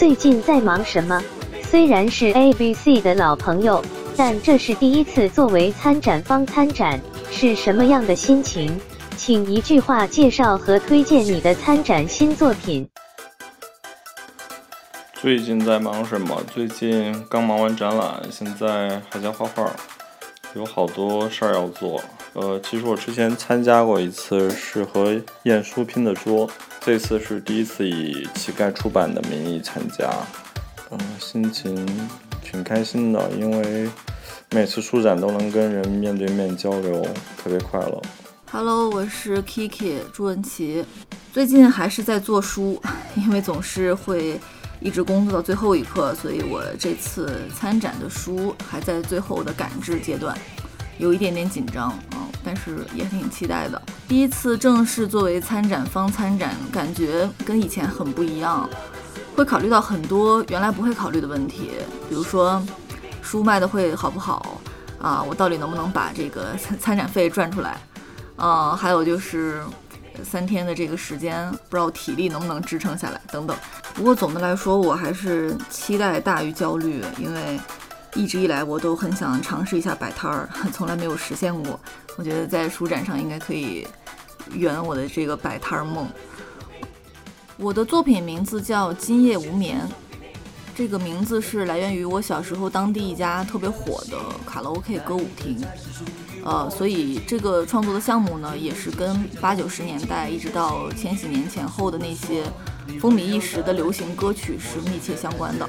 最近在忙什么？虽然是 ABC 的老朋友，但这是第一次作为参展方参展，是什么样的心情？请一句话介绍和推荐你的参展新作品。最近在忙什么？最近刚忙完展览，现在还在画画，有好多事儿要做。呃，其实我之前参加过一次，是和晏殊拼的桌，这次是第一次以乞丐出版的名义参加，嗯，心情挺开心的，因为每次书展都能跟人面对面交流，特别快乐。Hello，我是 Kiki 朱文琪，最近还是在做书，因为总是会。一直工作到最后一刻，所以我这次参展的书还在最后的赶制阶段，有一点点紧张啊，但是也挺期待的。第一次正式作为参展方参展，感觉跟以前很不一样，会考虑到很多原来不会考虑的问题，比如说书卖的会好不好啊，我到底能不能把这个参 展费赚出来啊，还有就是。三天的这个时间，不知道体力能不能支撑下来，等等。不过总的来说，我还是期待大于焦虑，因为一直以来我都很想尝试一下摆摊儿，从来没有实现过。我觉得在书展上应该可以圆我的这个摆摊儿梦。我的作品名字叫《今夜无眠》，这个名字是来源于我小时候当地一家特别火的卡拉 OK 歌舞厅。呃，所以这个创作的项目呢，也是跟八九十年代一直到千禧年前后的那些风靡一时的流行歌曲是密切相关的。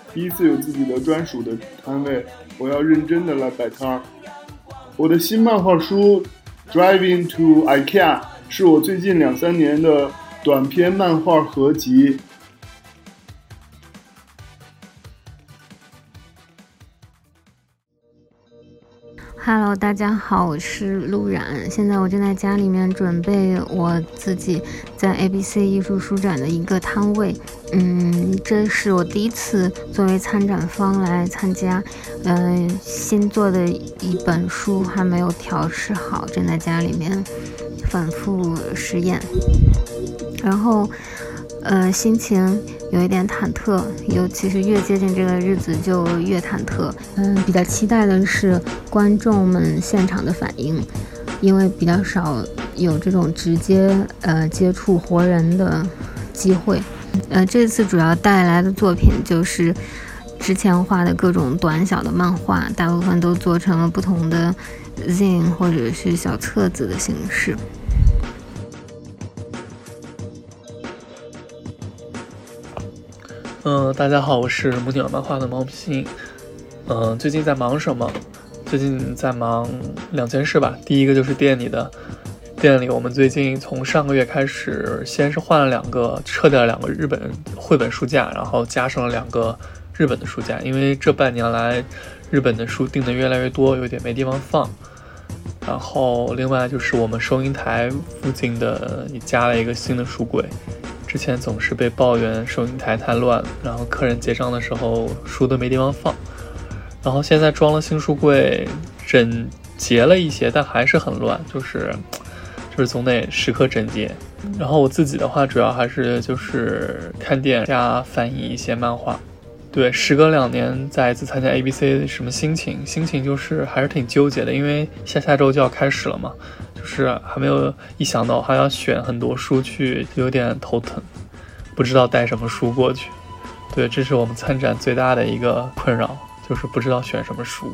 第一次有自己的专属的摊位，我要认真的来摆摊儿。我的新漫画书《Driving to IKEA》是我最近两三年的短篇漫画合集。Hello，大家好，我是陆冉。现在我正在家里面准备我自己在 ABC 艺术书展的一个摊位。嗯，这是我第一次作为参展方来参加。嗯，新做的一本书还没有调试好，正在家里面反复实验。然后。呃，心情有一点忐忑，尤其是越接近这个日子就越忐忑。嗯，比较期待的是观众们现场的反应，因为比较少有这种直接呃接触活人的机会。呃，这次主要带来的作品就是之前画的各种短小的漫画，大部分都做成了不同的 zine 或者是小册子的形式。嗯，大家好，我是母鸟漫画的毛皮。嗯，最近在忙什么？最近在忙两件事吧。第一个就是店里的，店里我们最近从上个月开始，先是换了两个，撤掉了两个日本绘本书架，然后加上了两个日本的书架，因为这半年来日本的书订的越来越多，有点没地方放。然后另外就是我们收银台附近的也加了一个新的书柜。之前总是被抱怨收银台太乱，然后客人结账的时候书都没地方放。然后现在装了新书柜，整洁了一些，但还是很乱，就是 就是总得时刻整洁。然后我自己的话，主要还是就是看店加翻译一些漫画。对，时隔两年再一次参加 ABC，什么心情？心情就是还是挺纠结的，因为下下周就要开始了嘛。就是还没有一想到还要选很多书去，有点头疼，不知道带什么书过去。对，这是我们参展最大的一个困扰，就是不知道选什么书。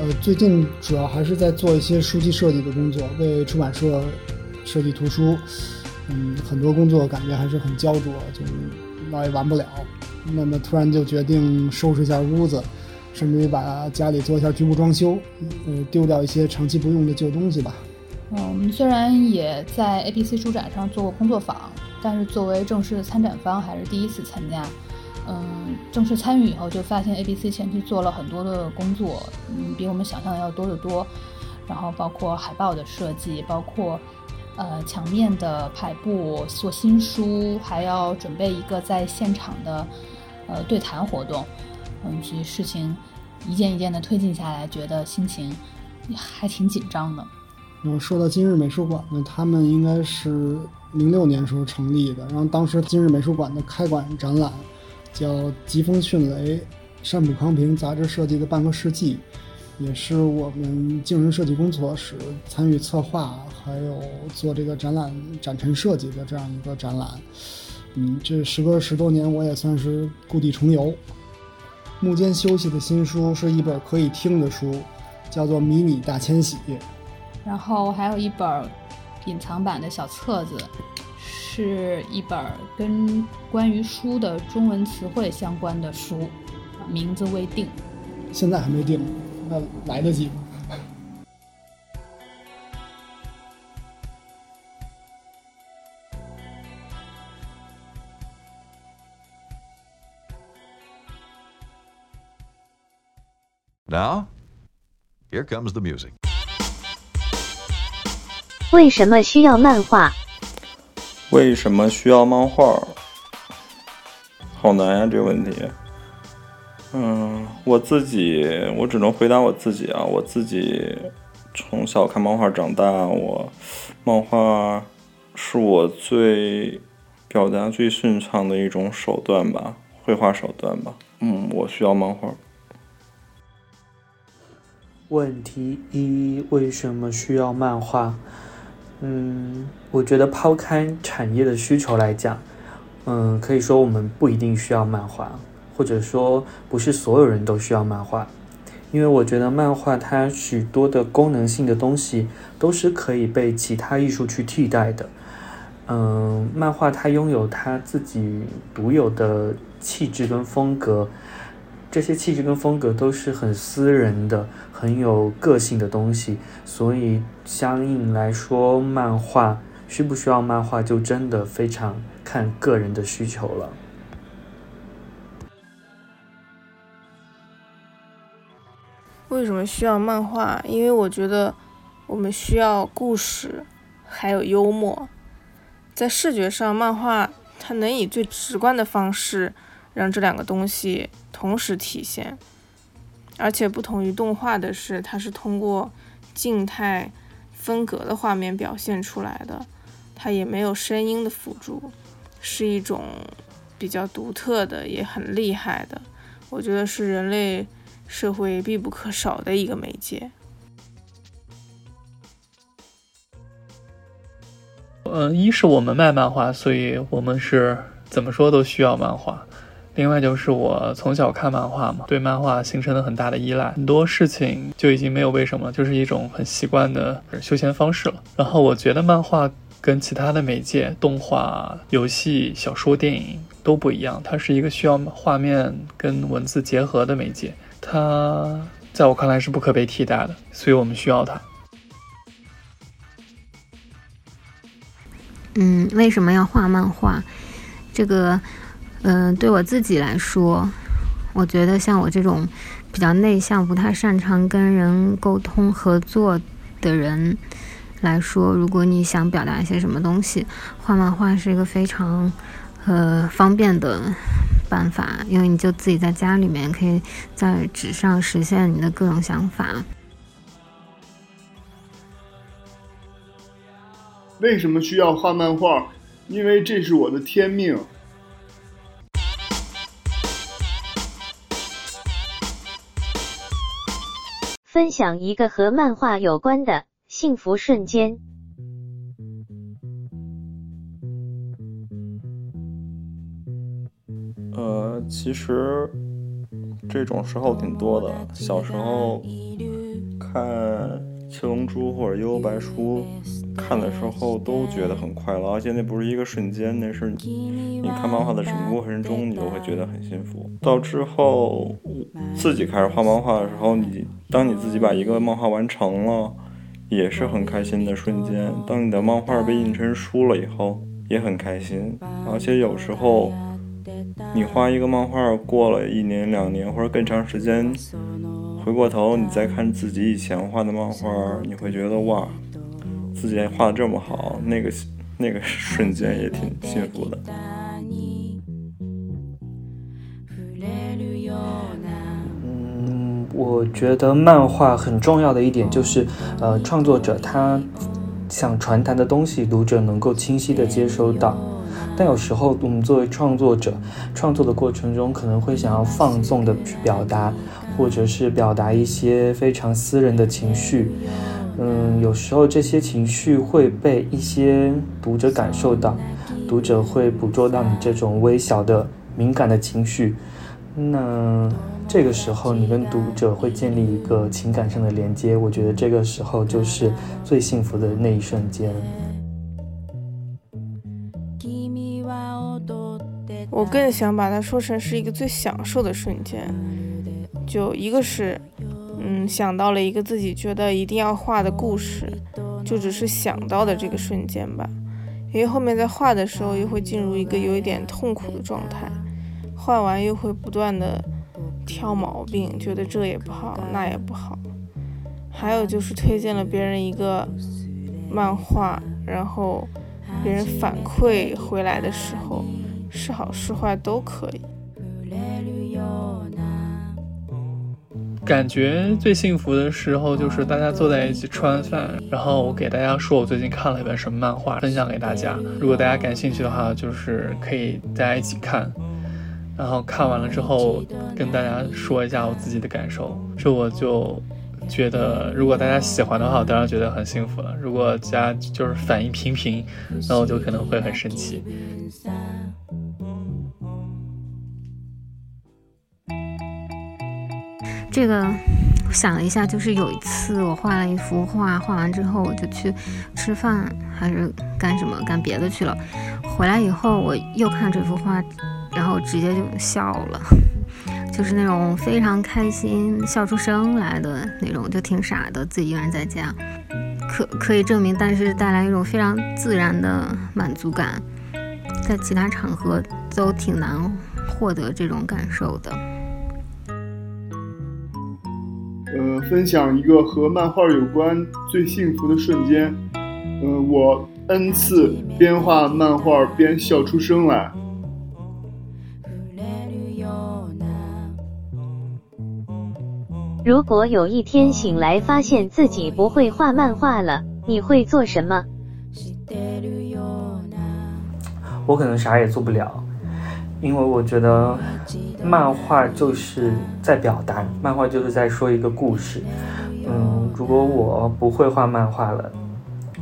呃，最近主要还是在做一些书籍设计的工作，为出版社设计图书。嗯，很多工作感觉还是很焦灼，就老也完不了。那么突然就决定收拾一下屋子，甚至于把家里做一下局部装修，呃，丢掉一些长期不用的旧东西吧。嗯，我们虽然也在 ABC 书展上做过工作坊，但是作为正式的参展方还是第一次参加。嗯，正式参与以后就发现 ABC 前期做了很多的工作，嗯，比我们想象的要多得多。然后包括海报的设计，包括呃墙面的排布，做新书，还要准备一个在现场的呃对谈活动。嗯，这些事情一件一件的推进下来，觉得心情还挺紧张的。然后说到今日美术馆呢，他们应该是零六年时候成立的。然后当时今日美术馆的开馆展览叫《疾风迅雷：山浦康平杂志设计的半个世纪》，也是我们静人设计工作室参与策划，还有做这个展览展陈设计的这样一个展览。嗯，这时隔十多年，我也算是故地重游。幕间休息的新书是一本可以听的书，叫做《迷你大迁徙》。然后还有一本隐藏版的小册子，是一本跟关于书的中文词汇相关的书，名字未定。现在还没定，那来得及吗？Now, here comes the music. 为什么需要漫画？为什么需要漫画？好难呀，这个问题。嗯，我自己，我只能回答我自己啊。我自己从小看漫画长大，我漫画是我最表达最顺畅的一种手段吧，绘画手段吧。嗯，我需要漫画。问题一：为什么需要漫画？嗯，我觉得抛开产业的需求来讲，嗯，可以说我们不一定需要漫画，或者说不是所有人都需要漫画，因为我觉得漫画它许多的功能性的东西都是可以被其他艺术去替代的。嗯，漫画它拥有它自己独有的气质跟风格。这些气质跟风格都是很私人的、很有个性的东西，所以相应来说，漫画需不需要漫画，就真的非常看个人的需求了。为什么需要漫画？因为我觉得我们需要故事，还有幽默。在视觉上，漫画它能以最直观的方式。让这两个东西同时体现，而且不同于动画的是，它是通过静态分隔的画面表现出来的，它也没有声音的辅助，是一种比较独特的，也很厉害的，我觉得是人类社会必不可少的一个媒介。嗯，一是我们卖漫画，所以我们是怎么说都需要漫画。另外就是我从小看漫画嘛，对漫画形成了很大的依赖，很多事情就已经没有为什么，就是一种很习惯的休闲方式了。然后我觉得漫画跟其他的媒介，动画、游戏、小说、电影都不一样，它是一个需要画面跟文字结合的媒介，它在我看来是不可被替代的，所以我们需要它。嗯，为什么要画漫画？这个。嗯，对我自己来说，我觉得像我这种比较内向、不太擅长跟人沟通合作的人来说，如果你想表达一些什么东西，画漫画是一个非常呃方便的办法，因为你就自己在家里面可以在纸上实现你的各种想法。为什么需要画漫画？因为这是我的天命。分享一个和漫画有关的幸福瞬间。其实这种时候挺多的。小时候看。七龙珠或者幽游白书，看的时候都觉得很快乐，而且那不是一个瞬间，那是你看漫画的整个过程中，你都会觉得很幸福。到之后自己开始画漫画的时候，你当你自己把一个漫画完成了，也是很开心的瞬间。当你的漫画被印成书了以后，也很开心。而且有时候，你画一个漫画过了一年、两年或者更长时间，回过头你再看自己以前画的漫画，你会觉得哇，自己画的这么好，那个那个瞬间也挺幸福的。我觉得漫画很重要的一点就是，呃，创作者他想传达的东西，读者能够清晰的接收到。但有时候我们作为创作者，创作的过程中可能会想要放纵的去表达，或者是表达一些非常私人的情绪。嗯，有时候这些情绪会被一些读者感受到，读者会捕捉到你这种微小的敏感的情绪。那。这个时候，你跟读者会建立一个情感上的连接，我觉得这个时候就是最幸福的那一瞬间。我更想把它说成是一个最享受的瞬间，就一个是，嗯，想到了一个自己觉得一定要画的故事，就只是想到的这个瞬间吧，因为后面在画的时候又会进入一个有一点痛苦的状态，画完又会不断的。挑毛病，觉得这也不好，那也不好。还有就是推荐了别人一个漫画，然后别人反馈回来的时候，是好是坏都可以。感觉最幸福的时候就是大家坐在一起吃完饭，然后我给大家说我最近看了一本什么漫画，分享给大家。如果大家感兴趣的话，就是可以大家一起看。然后看完了之后，跟大家说一下我自己的感受。这我就觉得，如果大家喜欢的话，我当然觉得很幸福了。如果大家就是反应平平，那我就可能会很生气。这个我想了一下，就是有一次我画了一幅画，画完之后我就去吃饭还是干什么干别的去了。回来以后我又看这幅画。然后直接就笑了，就是那种非常开心，笑出声来的那种，就挺傻的，自己一个人在家，可可以证明，但是带来一种非常自然的满足感，在其他场合都挺难获得这种感受的。呃，分享一个和漫画有关最幸福的瞬间，呃，我 n 次边画漫画边笑出声来。如果有一天醒来发现自己不会画漫画了，你会做什么？我可能啥也做不了，因为我觉得漫画就是在表达，漫画就是在说一个故事。嗯，如果我不会画漫画了，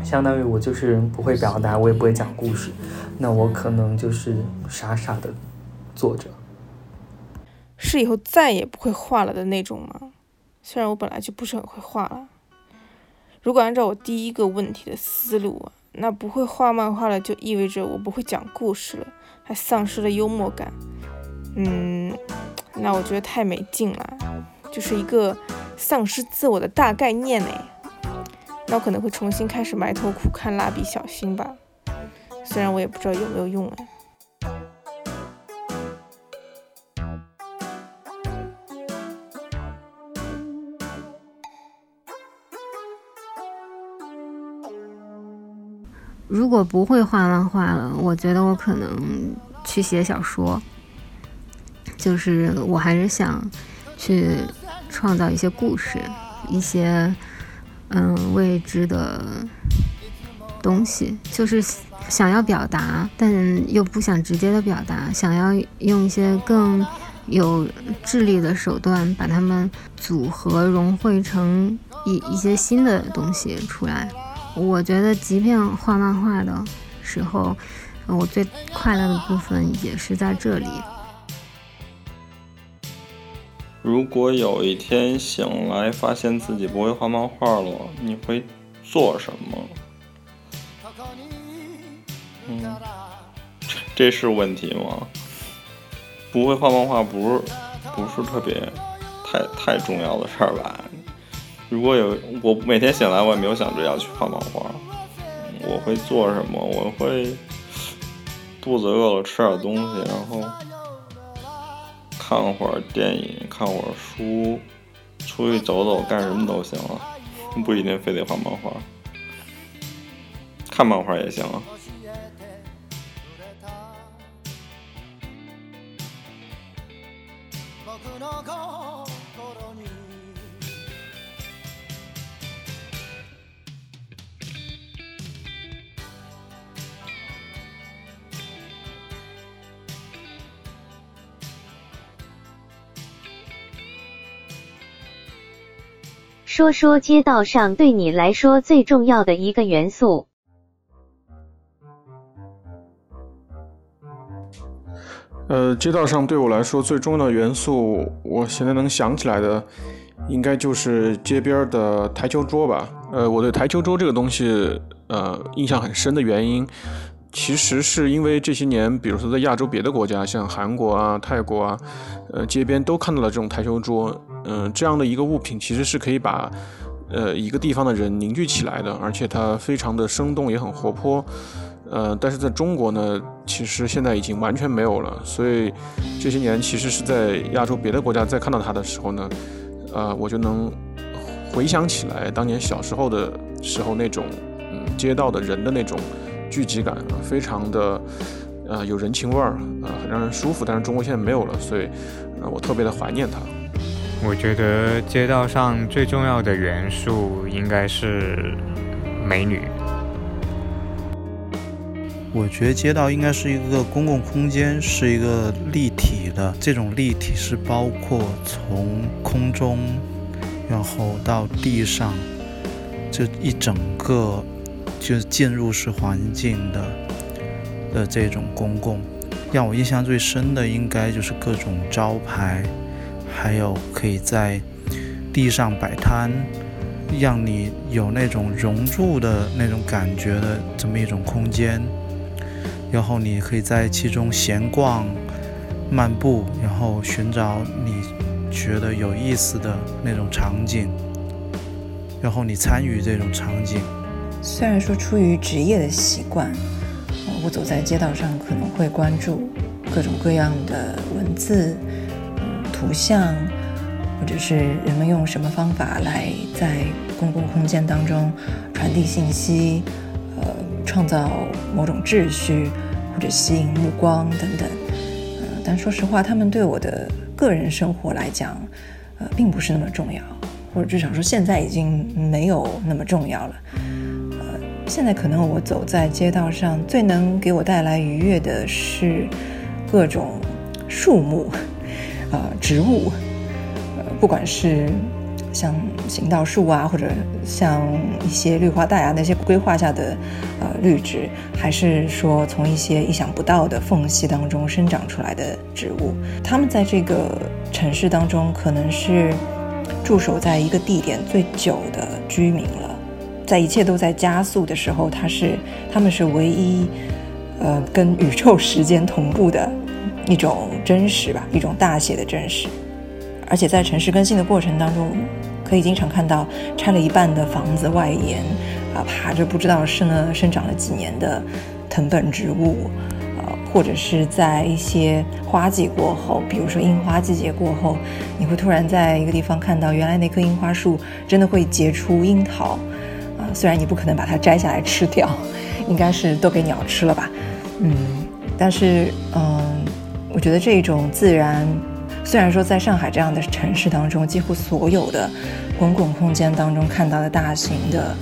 相当于我就是不会表达，我也不会讲故事，那我可能就是傻傻的坐着。是以后再也不会画了的那种吗？虽然我本来就不是很会画了，如果按照我第一个问题的思路，那不会画漫画了就意味着我不会讲故事了，还丧失了幽默感。嗯，那我觉得太没劲了，就是一个丧失自我的大概念呢。那我可能会重新开始埋头苦看蜡笔小新吧，虽然我也不知道有没有用哎。如果不会画漫画了，我觉得我可能去写小说。就是我还是想去创造一些故事，一些嗯未知的东西，就是想要表达，但又不想直接的表达，想要用一些更有智力的手段把它们组合融汇成一一些新的东西出来。我觉得，即便画漫画的时候，我最快乐的部分也是在这里。如果有一天醒来发现自己不会画漫画了，你会做什么？嗯，这是问题吗？不会画漫画不是不是特别太太重要的事儿吧？如果有我每天醒来，我也没有想着要去画漫画。我会做什么？我会肚子饿了吃点东西，然后看会儿电影，看会儿书，出去走走，干什么都行啊，不一定非得画漫画，看漫画也行啊。说说街道上对你来说最重要的一个元素。呃，街道上对我来说最重要的元素，我现在能想起来的，应该就是街边的台球桌吧。呃，我对台球桌这个东西，呃，印象很深的原因，其实是因为这些年，比如说在亚洲别的国家，像韩国啊、泰国啊，呃，街边都看到了这种台球桌。嗯，这样的一个物品其实是可以把，呃，一个地方的人凝聚起来的，而且它非常的生动，也很活泼。呃，但是在中国呢，其实现在已经完全没有了。所以这些年，其实是在亚洲别的国家再看到它的时候呢，呃，我就能回想起来当年小时候的时候那种，嗯，街道的人的那种聚集感，非常的，呃，有人情味儿，啊，很让人舒服。但是中国现在没有了，所以，呃，我特别的怀念它。我觉得街道上最重要的元素应该是美女。我觉得街道应该是一个公共空间，是一个立体的。这种立体是包括从空中，然后到地上，这一整个就是进入式环境的的这种公共。让我印象最深的应该就是各种招牌。还有可以在地上摆摊，让你有那种融入的那种感觉的这么一种空间，然后你可以在其中闲逛、漫步，然后寻找你觉得有意思的那种场景，然后你参与这种场景。虽然说出于职业的习惯，我走在街道上可能会关注各种各样的文字。图像，或者是人们用什么方法来在公共空间当中传递信息，呃，创造某种秩序，或者吸引目光等等。呃，但说实话，他们对我的个人生活来讲，呃，并不是那么重要，或者至少说现在已经没有那么重要了。现在可能我走在街道上，最能给我带来愉悦的是各种树木。呃，植物，呃，不管是像行道树啊，或者像一些绿化带啊，那些规划下的呃绿植，还是说从一些意想不到的缝隙当中生长出来的植物，它们在这个城市当中可能是驻守在一个地点最久的居民了。在一切都在加速的时候，它是他们是唯一呃跟宇宙时间同步的。一种真实吧，一种大写的真实，而且在城市更新的过程当中，可以经常看到拆了一半的房子外沿，啊，爬着不知道生了生长了几年的藤本植物，呃，或者是在一些花季过后，比如说樱花季节过后，你会突然在一个地方看到原来那棵樱花树真的会结出樱桃，虽然你不可能把它摘下来吃掉，应该是都给鸟吃了吧，嗯，但是嗯。我觉得这种自然，虽然说在上海这样的城市当中，几乎所有的公共空间当中看到的大型的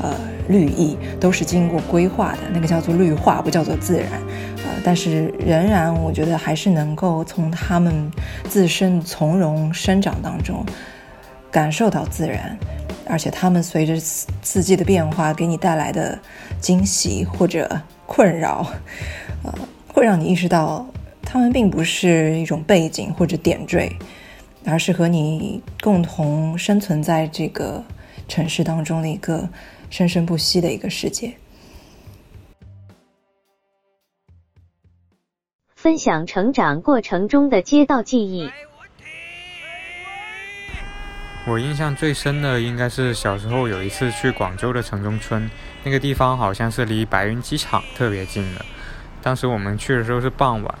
呃绿意都是经过规划的，那个叫做绿化，不叫做自然。呃，但是仍然我觉得还是能够从它们自身从容生长当中感受到自然，而且它们随着四季的变化给你带来的惊喜或者困扰，呃，会让你意识到。他们并不是一种背景或者点缀，而是和你共同生存在这个城市当中的一个生生不息的一个世界。分享成长过程中的街道记忆。我印象最深的应该是小时候有一次去广州的城中村，那个地方好像是离白云机场特别近的。当时我们去的时候是傍晚，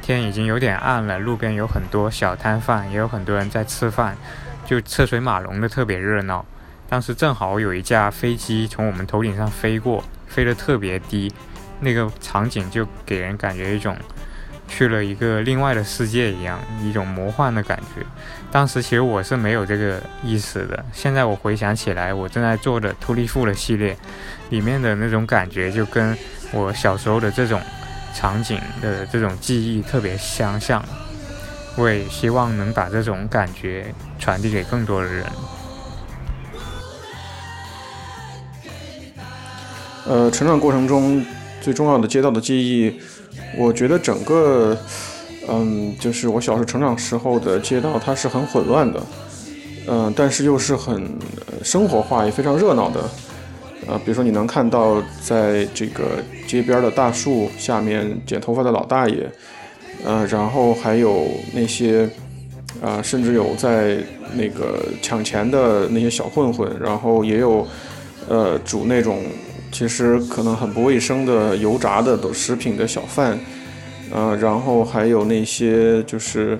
天已经有点暗了，路边有很多小摊贩，也有很多人在吃饭，就车水马龙的特别热闹。当时正好有一架飞机从我们头顶上飞过，飞得特别低，那个场景就给人感觉一种。去了一个另外的世界一样，一种魔幻的感觉。当时其实我是没有这个意思的。现在我回想起来，我正在做的《突利富》的系列里面的那种感觉，就跟我小时候的这种场景的这种记忆特别相像。我也希望能把这种感觉传递给更多的人。呃，成长过程中最重要的街道的记忆。我觉得整个，嗯，就是我小时候成长时候的街道，它是很混乱的，嗯，但是又是很生活化，也非常热闹的，呃，比如说你能看到在这个街边的大树下面剪头发的老大爷，呃，然后还有那些，啊，甚至有在那个抢钱的那些小混混，然后也有，呃，煮那种。其实可能很不卫生的油炸的都食品的小贩，呃，然后还有那些就是，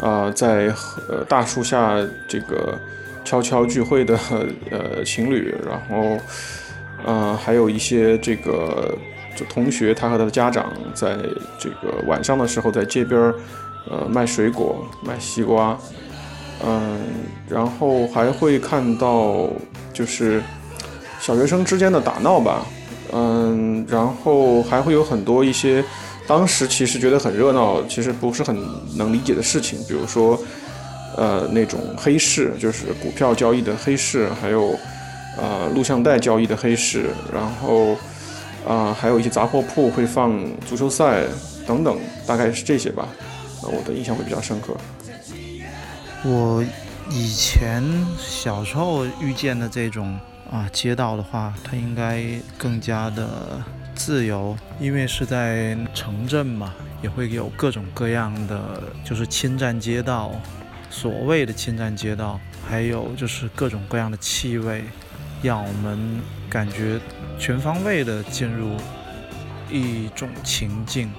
啊，在呃大树下这个悄悄聚会的 呃情侣，然后，呃，还有一些这个就同学他和他的家长在这个晚上的时候在街边儿呃卖水果卖西瓜，嗯，然后还会看到就是。小学生之间的打闹吧，嗯，然后还会有很多一些当时其实觉得很热闹，其实不是很能理解的事情，比如说，呃，那种黑市，就是股票交易的黑市，还有呃录像带交易的黑市，然后啊，还有一些杂货铺会放足球赛等等，大概是这些吧，呃，我的印象会比较深刻。我以前小时候遇见的这种。啊，街道的话，它应该更加的自由，因为是在城镇嘛，也会有各种各样的，就是侵占街道，所谓的侵占街道，还有就是各种各样的气味，让我们感觉全方位的进入一种情境。